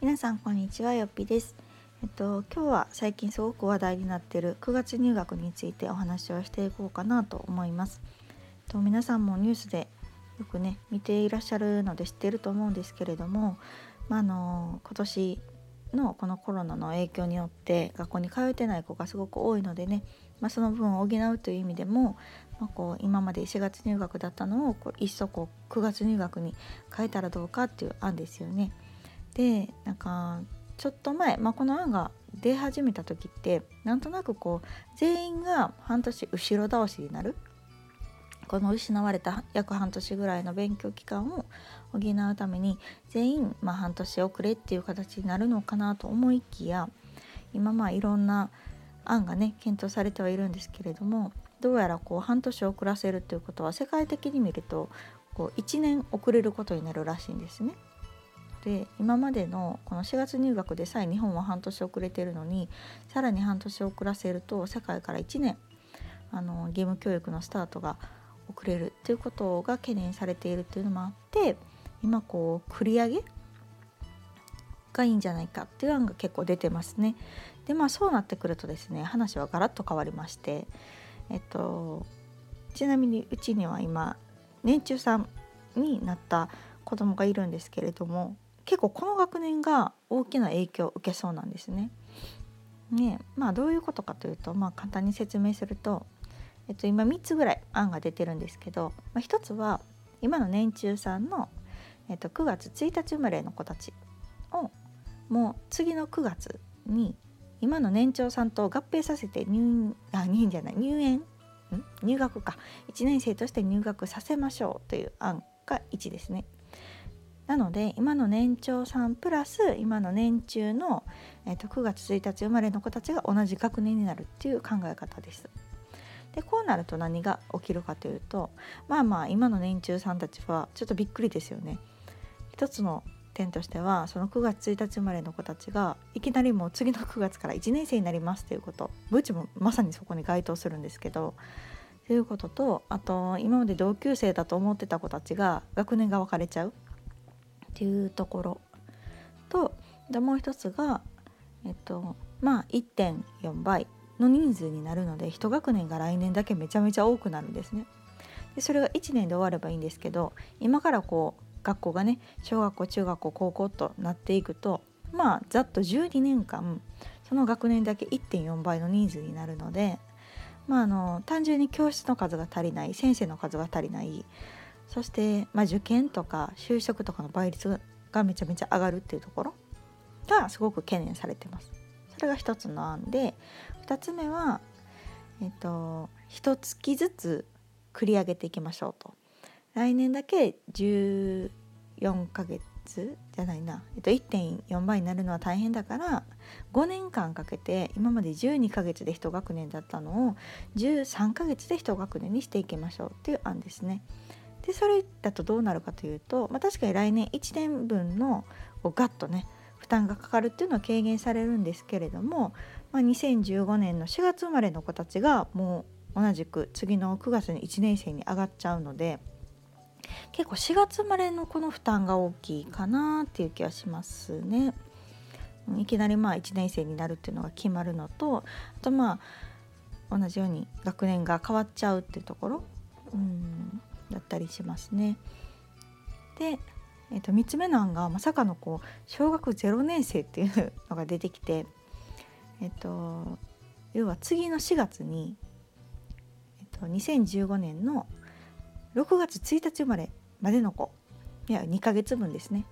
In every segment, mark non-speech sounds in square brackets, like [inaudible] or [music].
皆さんこんにちはよっぴですえっと今日は最近すごく話題になってる9月入学についてお話をしていこうかなと思いますえっと皆さんもニュースでよくね見ていらっしゃるので知ってると思うんですけれどもまあ、の今年のこのコロナの影響によって学校に通えてない子がすごく多いのでね、まあ、その分を補うという意味でも、まあ、こう今まで4月入学だったのをこういっそこう9月入学に変えたらどうかっていう案ですよね。でなんかちょっと前、まあ、この案が出始めた時ってなんとなくこう全員が半年後ろ倒しになるこの失われた約半年ぐらいの勉強期間を補うために全員、まあ、半年遅れっていう形になるのかなと思いきや今まあいろんな案がね検討されてはいるんですけれどもどうやらこう半年遅らせるっていうことは世界的に見るとこう1年遅れることになるらしいんですね。で今までのこの4月入学でさえ日本は半年遅れてるのにさらに半年遅らせると世界から1年あの義務教育のスタートが遅れるということが懸念されているというのもあって今こう繰り上げがいいんじゃないかっていう案が結構出てますね。でまあそうなってくるとですね話はガラッと変わりましてえっとちなみにうちには今年中さんになった子供がいるんですけれども結構この学年が大きな影響を受けそうなんですね。ねまあどういうことかというとまあ簡単に説明すると、えっと、今3つぐらい案が出てるんですけど、まあ、1つは今の年中さんの、えっと、9月1日生まれの子たちをもう次の9月に今の年長さんと合併させて入院あ入院じゃない入園入学か1年生として入学させましょうという案が1ですね。なので今の年長さんプラス今の年中の、えー、と9月1日生まれの子たちが同じ学年になるっていう考え方です。でこうなると何が起きるかというとまあまあ今の年中さんたちはちょっとびっくりですよね。一つの点としてはその9月1日生まれの子たちがいきなりもう次の9月から1年生になりますということブチもまさにそこに該当するんですけどということとあと今まで同級生だと思ってた子たちが学年が分かれちゃうっていうところとでもう一つがえっとまあ1.4倍の人数になるので1学年が来年だけめちゃめちゃ多くなるんですね。でそれが1年で終わればいいんですけど今からこう学校がね小学校中学校高校となっていくとまあざっと12年間その学年だけ1.4倍の人数になるのでまああの単純に教室の数が足りない先生の数が足りないそして、まあ、受験とか就職とかの倍率がめちゃめちゃ上がるっていうところがすごく懸念されてます。それが一つの案で2つ目は、えっと、1月ずつ繰り上げていきましょうと。来年だけ14ヶ月じゃないな、えっと、1.4倍になるのは大変だから5年間かけて今まで12ヶ月で1学年だったのを13ヶ月で1学年にしていきましょうっていう案ですね。でそれだとどうなるかというと、まあ、確かに来年1年分のこうガッとね負担がかかるっていうのは軽減されるんですけれども、まあ、2015年の4月生まれの子たちがもう同じく次の9月に1年生に上がっちゃうので結構4月生まれの子の負担が大きいかなっていう気はしますね。いきなりまあ1年生になるっていうのが決まるのとあとまあ同じように学年が変わっちゃうっていうところうんりしますね。で、えー、と3つ目の案がまさかのこう小学0年生っていうのが出てきて、えっ、ー、と要は次の4月に、えっ、ー、と2015年の6月1日生まれまでの子いや2ヶ月分ですね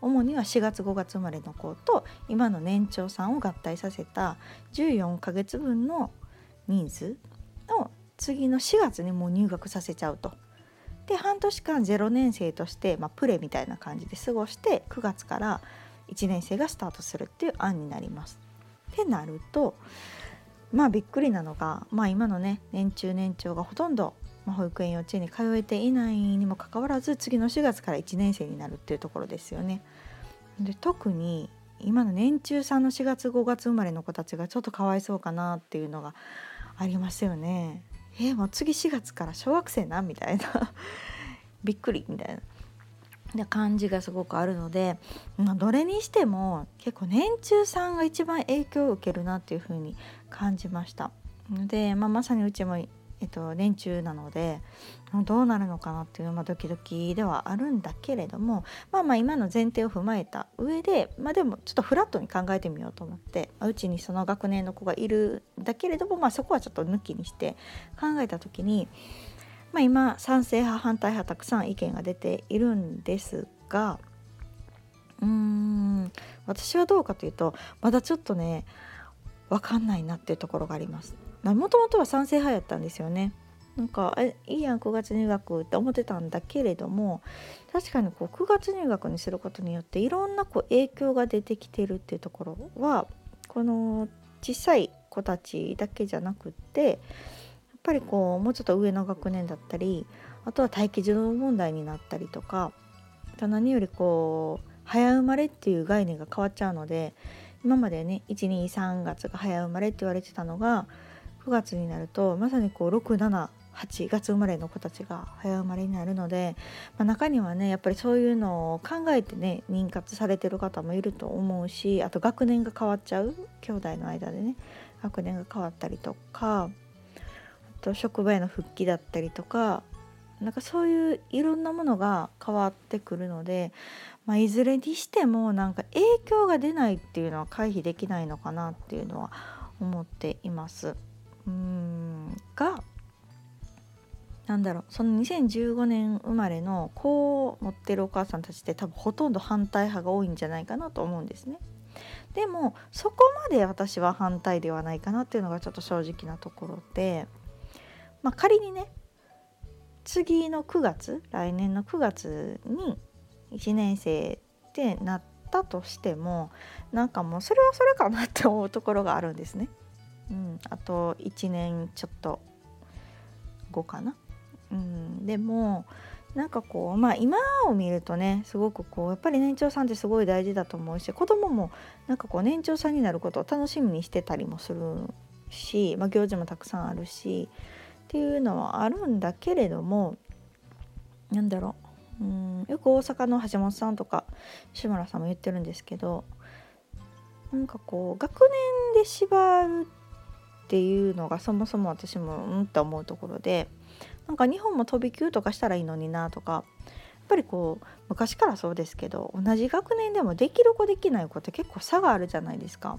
主には4月5月生まれの子と今の年長さんを合体させた14ヶ月分の人数を次の4月にもう入学させちゃうとで半年間0年生として、まあ、プレみたいな感じで過ごして9月から1年生がスタートするっていう案になります。ってなるとまあびっくりなのが、まあ、今のね年中年長がほとんど、保育園幼稚園に通えていないにもかかわらず次の4月から1年生になるっていうところですよね。で特に今の年中さんの4月5月生まれの子たちがちょっとかわいそうかなっていうのがありますよね。えー、もう次4月から小学生なみたいな [laughs] びっくりみたいな。な感じがすごくあるので、まあ、どれにしても結構年中さんが一番影響を受けるなっていう風に感じました。で、まあ、まさにうちも、えっと、年中なのでどうなるのかなっていうのはドキドキではあるんだけれどもまあまあ今の前提を踏まえた上でまあでもちょっとフラットに考えてみようと思ってうちにその学年の子がいるだけれども、まあ、そこはちょっと抜きにして考えた時にまあ、今賛成派反対派たくさん意見が出ているんですがうーん私はどうかというとまだちょっとね分かんないなっていうところがあります。もともとは賛成派やったんですよね。なんかえいいやん9月入学って思ってたんだけれども確かにこう9月入学にすることによっていろんなこう影響が出てきてるっていうところはこの小さい子たちだけじゃなくってやっぱりこうもうちょっと上の学年だったりあとは待機児童問題になったりとか何よりこう早生まれっていう概念が変わっちゃうので今までね123月が早生まれって言われてたのが9月になるとまさにこう67 8月生まれの子たちが早生まれになるので、まあ、中にはねやっぱりそういうのを考えてね妊活されてる方もいると思うしあと学年が変わっちゃう兄弟の間でね学年が変わったりとかと職場への復帰だったりとかなんかそういういろんなものが変わってくるので、まあ、いずれにしてもなんか影響が出ないっていうのは回避できないのかなっていうのは思っています。うんがなんだろうその2015年生まれの子を持ってるお母さんたちって多分ほとんど反対派が多いんじゃないかなと思うんですね。でもそこまで私は反対ではないかなっていうのがちょっと正直なところでまあ、仮にね次の9月来年の9月に1年生ってなったとしてもなんかもうそれはそれかなって思うところがあるんですね。うん、あと1年ちょっと後かな。うん、でもなんかこうまあ今を見るとねすごくこうやっぱり年長さんってすごい大事だと思うし子供もなんかこう年長さんになることを楽しみにしてたりもするし、まあ、行事もたくさんあるしっていうのはあるんだけれどもなんだろう。うんよく大阪の橋本さんとか志村さんも言ってるんですけどなんかこう学年で縛るっていうのがそもそも私もうんって思うところでなんか日本も飛び級とかしたらいいのになとかやっぱりこう昔からそうですけど同じ学年でもできる子できない子って結構差があるじゃないですか。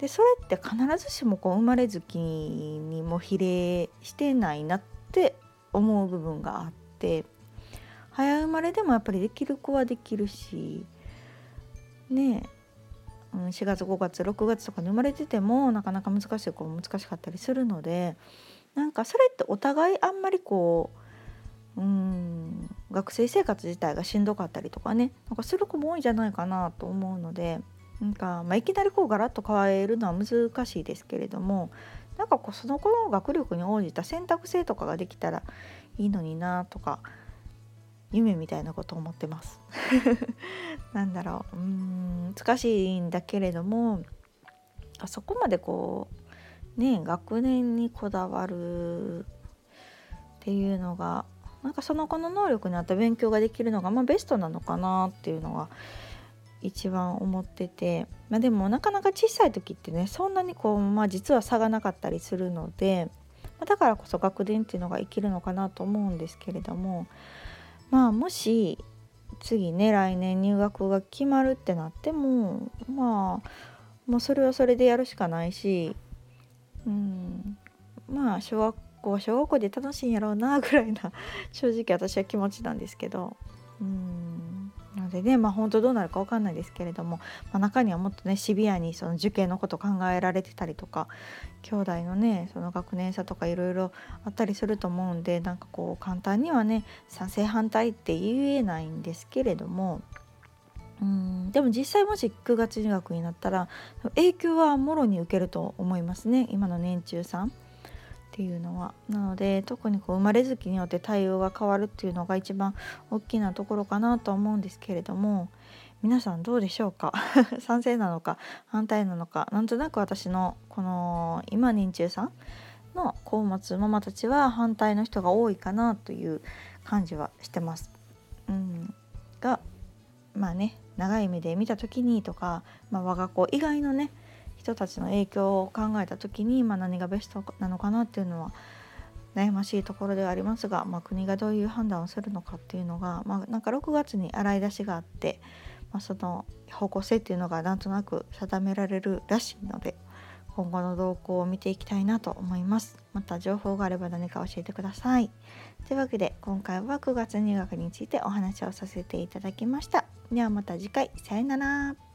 でそれって必ずしもこう生まれ月にも比例してないなって思う部分があって早生まれでもやっぱりできる子はできるしねえ、4月5月6月とかに生まれててもなかなか難しい子も難しかったりするのでなんかそれってお互いあんまりこううん学生生活自体がしんどかったりとかねなんかする子も多いんじゃないかなと思うのでなんか、まあ、いきなりこうガラッと変えるのは難しいですけれどもなんかこうその子の学力に応じた選択性とかができたらいいのになとか夢みたいなことを思ってます。[laughs] なんだろううん難しいんだけれどもあそこまでこうね学年にこだわるっていうのがなんかその子の能力に合った勉強ができるのが、まあ、ベストなのかなっていうのが一番思ってて、まあ、でもなかなか小さい時ってねそんなにこう、まあ、実は差がなかったりするので、まあ、だからこそ学年っていうのが生きるのかなと思うんですけれどもまあもし次ね来年入学が決まるってなってもまあもうそれはそれでやるしかないしうんまあ小学校は小学校で楽しいんやろうなぐらいな正直私は気持ちなんですけどうん。でねまあ本当どうなるか分かんないですけれども、まあ、中にはもっとねシビアにその受験のこと考えられてたりとか兄弟のねその学年差とかいろいろあったりすると思うんでなんかこう簡単にはね賛成反対って言えないんですけれどもうんでも実際もし9月入学になったら影響はもろに受けると思いますね今の年中さん。っていうのは。なので特にこう生まれ月によって対応が変わるっていうのが一番大きなところかなと思うんですけれども皆さんどうでしょうか？[laughs] 賛成なのか反対なのかなんとなく私のこの今認中さんの子を持つママたちは反対の人が多いかなという感じはしてます。うん。がまあね長い目で見た時にとか、まあ、我が子以外のね人たちの影響を考えた時に、まあ、何がベストなのかなっていうのは悩ましいところではありますが、まあ、国がどういう判断をするのかっていうのが、まあ、なんか6月に洗い出しがあって、まあ、その方向性っていうのがなんとなく定められるらしいので今後の動向を見ていきたいなと思います。また情報があれば何か教えてください。というわけで今回は9月入学についてお話をさせていただきました。ではまた次回さよなら。